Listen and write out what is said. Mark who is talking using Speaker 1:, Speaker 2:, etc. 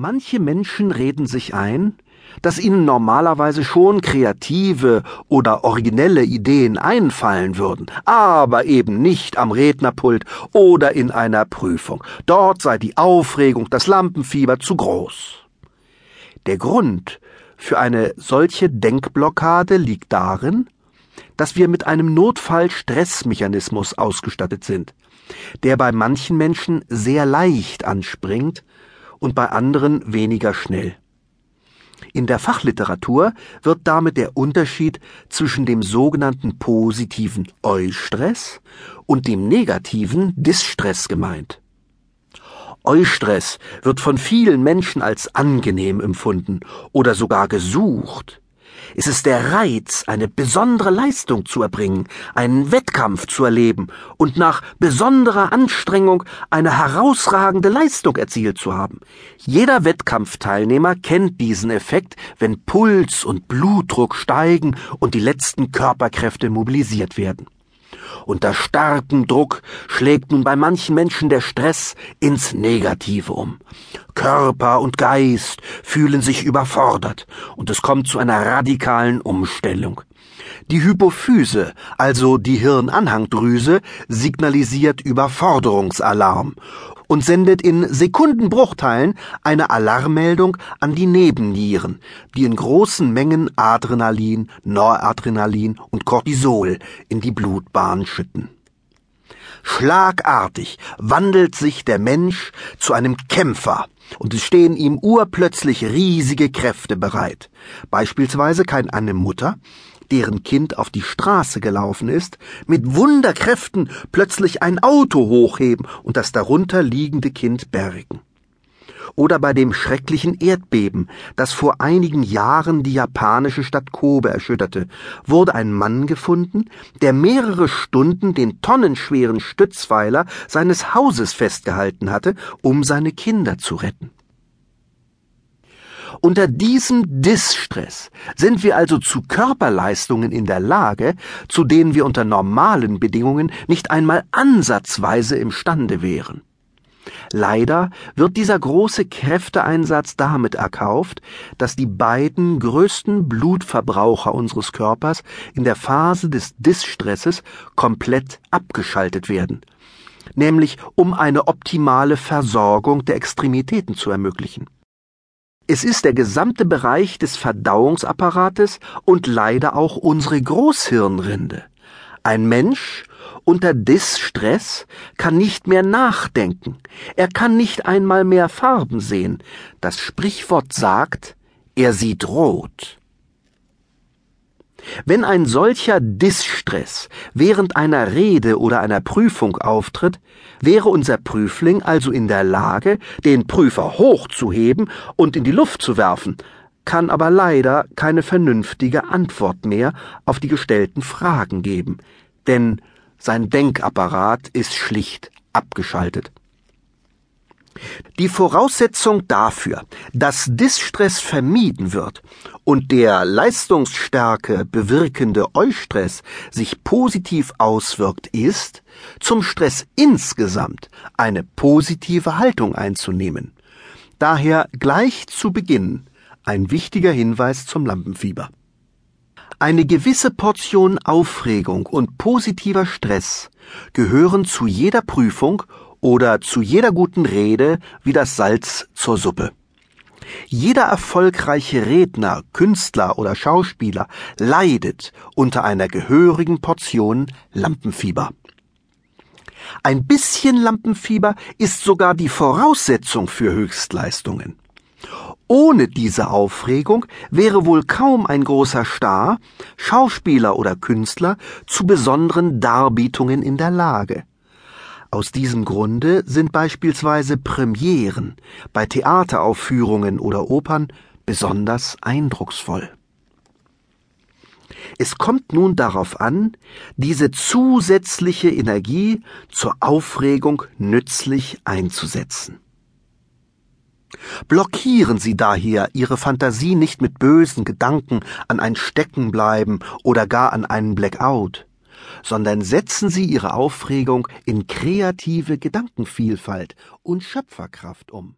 Speaker 1: Manche Menschen reden sich ein, dass ihnen normalerweise schon kreative oder originelle Ideen einfallen würden, aber eben nicht am Rednerpult oder in einer Prüfung. Dort sei die Aufregung, das Lampenfieber zu groß. Der Grund für eine solche Denkblockade liegt darin, dass wir mit einem Notfall-Stressmechanismus ausgestattet sind, der bei manchen Menschen sehr leicht anspringt und bei anderen weniger schnell. In der Fachliteratur wird damit der Unterschied zwischen dem sogenannten positiven Eustress und dem negativen Distress gemeint. Eustress wird von vielen Menschen als angenehm empfunden oder sogar gesucht. Es ist der Reiz, eine besondere Leistung zu erbringen, einen Wettkampf zu erleben und nach besonderer Anstrengung eine herausragende Leistung erzielt zu haben. Jeder Wettkampfteilnehmer kennt diesen Effekt, wenn Puls und Blutdruck steigen und die letzten Körperkräfte mobilisiert werden. Unter starkem Druck schlägt nun bei manchen Menschen der Stress ins Negative um. Körper und Geist fühlen sich überfordert und es kommt zu einer radikalen Umstellung. Die Hypophyse, also die Hirnanhangdrüse, signalisiert Überforderungsalarm und sendet in Sekundenbruchteilen eine Alarmmeldung an die Nebennieren, die in großen Mengen Adrenalin, Noradrenalin und Cortisol in die Blutbahn schütten. Schlagartig wandelt sich der Mensch zu einem Kämpfer, und es stehen ihm urplötzlich riesige Kräfte bereit. Beispielsweise kann eine Mutter deren Kind auf die Straße gelaufen ist, mit Wunderkräften plötzlich ein Auto hochheben und das darunter liegende Kind bergen. Oder bei dem schrecklichen Erdbeben, das vor einigen Jahren die japanische Stadt Kobe erschütterte, wurde ein Mann gefunden, der mehrere Stunden den tonnenschweren Stützpfeiler seines Hauses festgehalten hatte, um seine Kinder zu retten. Unter diesem Distress sind wir also zu Körperleistungen in der Lage, zu denen wir unter normalen Bedingungen nicht einmal ansatzweise imstande wären. Leider wird dieser große Kräfteeinsatz damit erkauft, dass die beiden größten Blutverbraucher unseres Körpers in der Phase des Distresses komplett abgeschaltet werden, nämlich um eine optimale Versorgung der Extremitäten zu ermöglichen. Es ist der gesamte Bereich des Verdauungsapparates und leider auch unsere Großhirnrinde. Ein Mensch unter Distress kann nicht mehr nachdenken. Er kann nicht einmal mehr Farben sehen. Das Sprichwort sagt, er sieht rot. Wenn ein solcher Distress während einer Rede oder einer Prüfung auftritt, wäre unser Prüfling also in der Lage, den Prüfer hochzuheben und in die Luft zu werfen, kann aber leider keine vernünftige Antwort mehr auf die gestellten Fragen geben, denn sein Denkapparat ist schlicht abgeschaltet. Die Voraussetzung dafür, dass Distress vermieden wird und der Leistungsstärke bewirkende Eustress sich positiv auswirkt, ist, zum Stress insgesamt eine positive Haltung einzunehmen. Daher gleich zu Beginn ein wichtiger Hinweis zum Lampenfieber. Eine gewisse Portion Aufregung und positiver Stress gehören zu jeder Prüfung oder zu jeder guten Rede wie das Salz zur Suppe. Jeder erfolgreiche Redner, Künstler oder Schauspieler leidet unter einer gehörigen Portion Lampenfieber. Ein bisschen Lampenfieber ist sogar die Voraussetzung für Höchstleistungen. Ohne diese Aufregung wäre wohl kaum ein großer Star, Schauspieler oder Künstler zu besonderen Darbietungen in der Lage. Aus diesem Grunde sind beispielsweise Premieren bei Theateraufführungen oder Opern besonders eindrucksvoll. Es kommt nun darauf an, diese zusätzliche Energie zur Aufregung nützlich einzusetzen. Blockieren Sie daher Ihre Fantasie nicht mit bösen Gedanken an ein Steckenbleiben oder gar an einen Blackout sondern setzen Sie Ihre Aufregung in kreative Gedankenvielfalt und Schöpferkraft um.